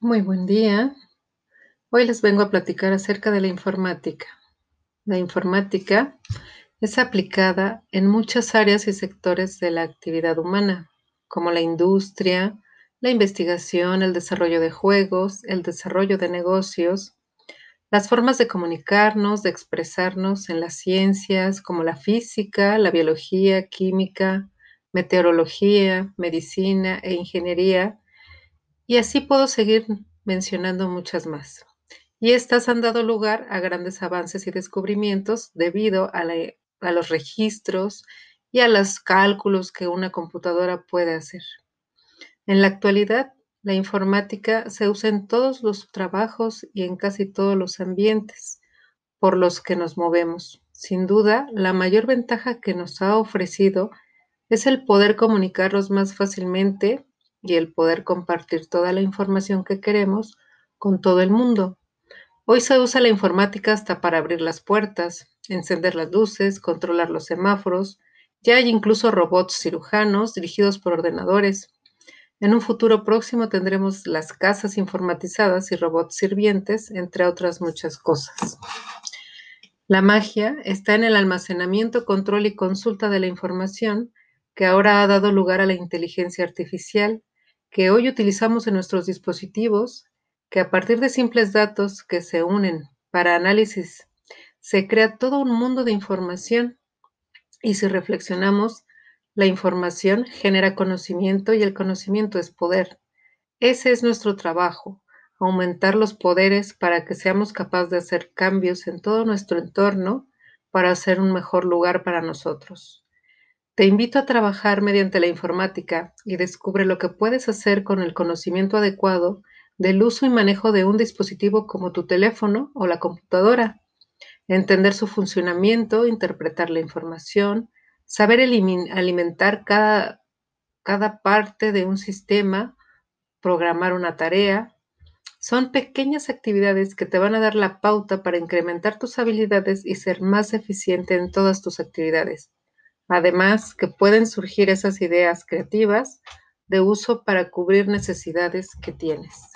Muy buen día. Hoy les vengo a platicar acerca de la informática. La informática es aplicada en muchas áreas y sectores de la actividad humana, como la industria, la investigación, el desarrollo de juegos, el desarrollo de negocios, las formas de comunicarnos, de expresarnos en las ciencias como la física, la biología, química, meteorología, medicina e ingeniería, y así puedo seguir mencionando muchas más. Y estas han dado lugar a grandes avances y descubrimientos debido a, los registros y a los cálculos que una computadora puede hacer. En la actualidad, la informática se usa en todos los trabajos y en casi todos los ambientes por los que nos movemos. Sin duda, la mayor ventaja que nos ha ofrecido es el poder comunicarnos más fácilmente y el poder compartir toda la información que queremos con todo el mundo. Hoy se usa la informática hasta para abrir las puertas, encender las luces, controlar los semáforos. Ya hay incluso robots cirujanos dirigidos por ordenadores. En un futuro próximo tendremos las casas informatizadas y robots sirvientes, entre otras muchas cosas. La magia está en el almacenamiento, control y consulta de la información que ahora ha dado lugar a la inteligencia artificial que hoy utilizamos en nuestros dispositivos, que a partir de simples datos que se unen para análisis, se crea todo un mundo de información. Y si reflexionamos, la información genera conocimiento y el conocimiento es poder. Ese es nuestro trabajo, aumentar los poderes para que seamos capaces de hacer cambios en todo nuestro entorno para hacer un mejor lugar para nosotros. Te invito a trabajar mediante la informática y descubre lo que puedes hacer con el conocimiento adecuado del uso y manejo de un dispositivo como tu teléfono o la computadora. Entender su funcionamiento, interpretar la información, saber alimentar cada, cada parte de un sistema, programar una tarea. Son pequeñas actividades que te van a dar la pauta para incrementar tus habilidades y ser más eficiente en todas tus actividades. Además, que pueden surgir esas ideas creativas de uso para cubrir necesidades que tienes.